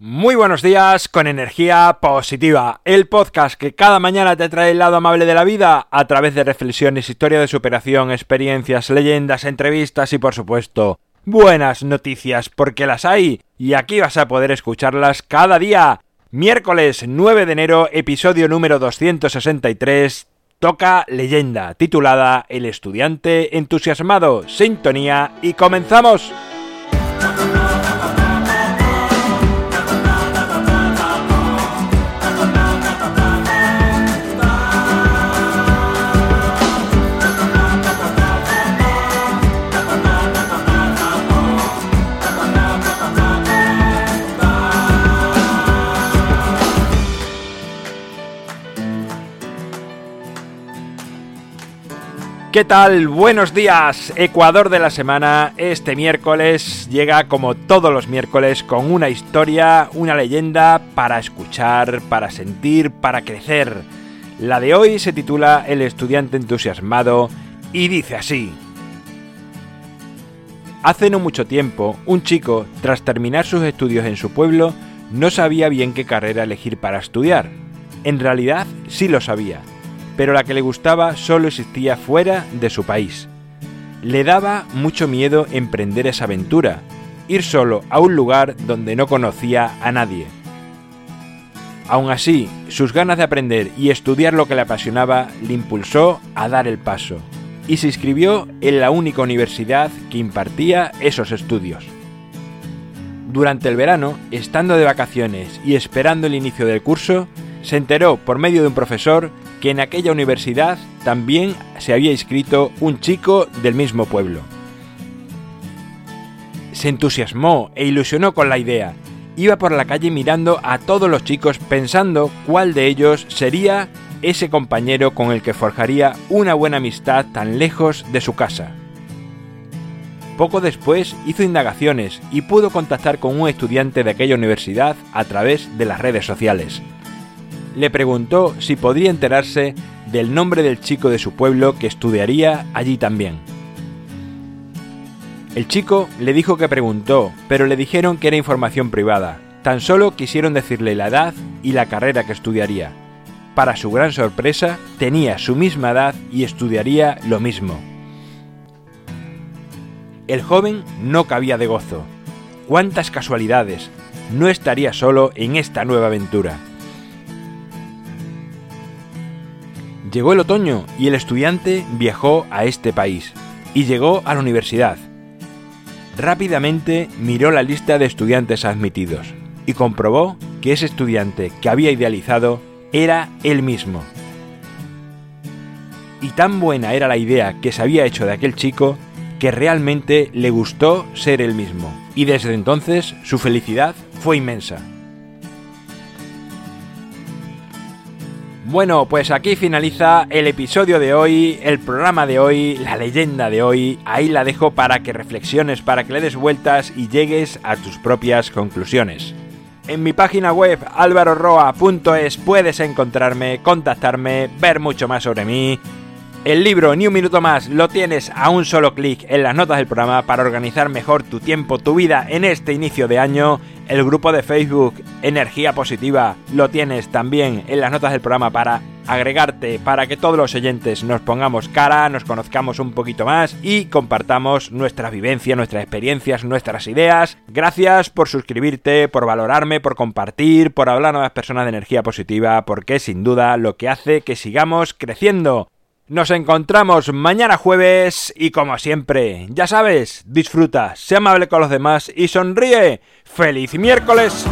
Muy buenos días con energía positiva, el podcast que cada mañana te trae el lado amable de la vida a través de reflexiones, historia de superación, experiencias, leyendas, entrevistas y por supuesto buenas noticias porque las hay y aquí vas a poder escucharlas cada día. Miércoles 9 de enero, episodio número 263, toca leyenda titulada El estudiante entusiasmado, sintonía y comenzamos. ¿Qué tal? Buenos días, Ecuador de la semana. Este miércoles llega como todos los miércoles con una historia, una leyenda para escuchar, para sentir, para crecer. La de hoy se titula El estudiante entusiasmado y dice así. Hace no mucho tiempo, un chico, tras terminar sus estudios en su pueblo, no sabía bien qué carrera elegir para estudiar. En realidad sí lo sabía pero la que le gustaba solo existía fuera de su país. Le daba mucho miedo emprender esa aventura, ir solo a un lugar donde no conocía a nadie. Aún así, sus ganas de aprender y estudiar lo que le apasionaba le impulsó a dar el paso, y se inscribió en la única universidad que impartía esos estudios. Durante el verano, estando de vacaciones y esperando el inicio del curso, se enteró por medio de un profesor que en aquella universidad también se había inscrito un chico del mismo pueblo. Se entusiasmó e ilusionó con la idea. Iba por la calle mirando a todos los chicos pensando cuál de ellos sería ese compañero con el que forjaría una buena amistad tan lejos de su casa. Poco después hizo indagaciones y pudo contactar con un estudiante de aquella universidad a través de las redes sociales le preguntó si podría enterarse del nombre del chico de su pueblo que estudiaría allí también. El chico le dijo que preguntó, pero le dijeron que era información privada. Tan solo quisieron decirle la edad y la carrera que estudiaría. Para su gran sorpresa, tenía su misma edad y estudiaría lo mismo. El joven no cabía de gozo. ¡Cuántas casualidades! No estaría solo en esta nueva aventura. Llegó el otoño y el estudiante viajó a este país y llegó a la universidad. Rápidamente miró la lista de estudiantes admitidos y comprobó que ese estudiante que había idealizado era él mismo. Y tan buena era la idea que se había hecho de aquel chico que realmente le gustó ser él mismo. Y desde entonces su felicidad fue inmensa. Bueno, pues aquí finaliza el episodio de hoy, el programa de hoy, la leyenda de hoy. Ahí la dejo para que reflexiones, para que le des vueltas y llegues a tus propias conclusiones. En mi página web alvaroroa.es puedes encontrarme, contactarme, ver mucho más sobre mí. El libro Ni un minuto más lo tienes a un solo clic en las notas del programa para organizar mejor tu tiempo, tu vida en este inicio de año el grupo de Facebook Energía Positiva lo tienes también en las notas del programa para agregarte, para que todos los oyentes nos pongamos cara, nos conozcamos un poquito más y compartamos nuestra vivencia, nuestras experiencias, nuestras ideas. Gracias por suscribirte, por valorarme, por compartir, por hablar a nuevas personas de energía positiva, porque es sin duda lo que hace que sigamos creciendo. Nos encontramos mañana jueves y como siempre, ya sabes, disfruta, sea amable con los demás y sonríe. ¡Feliz miércoles!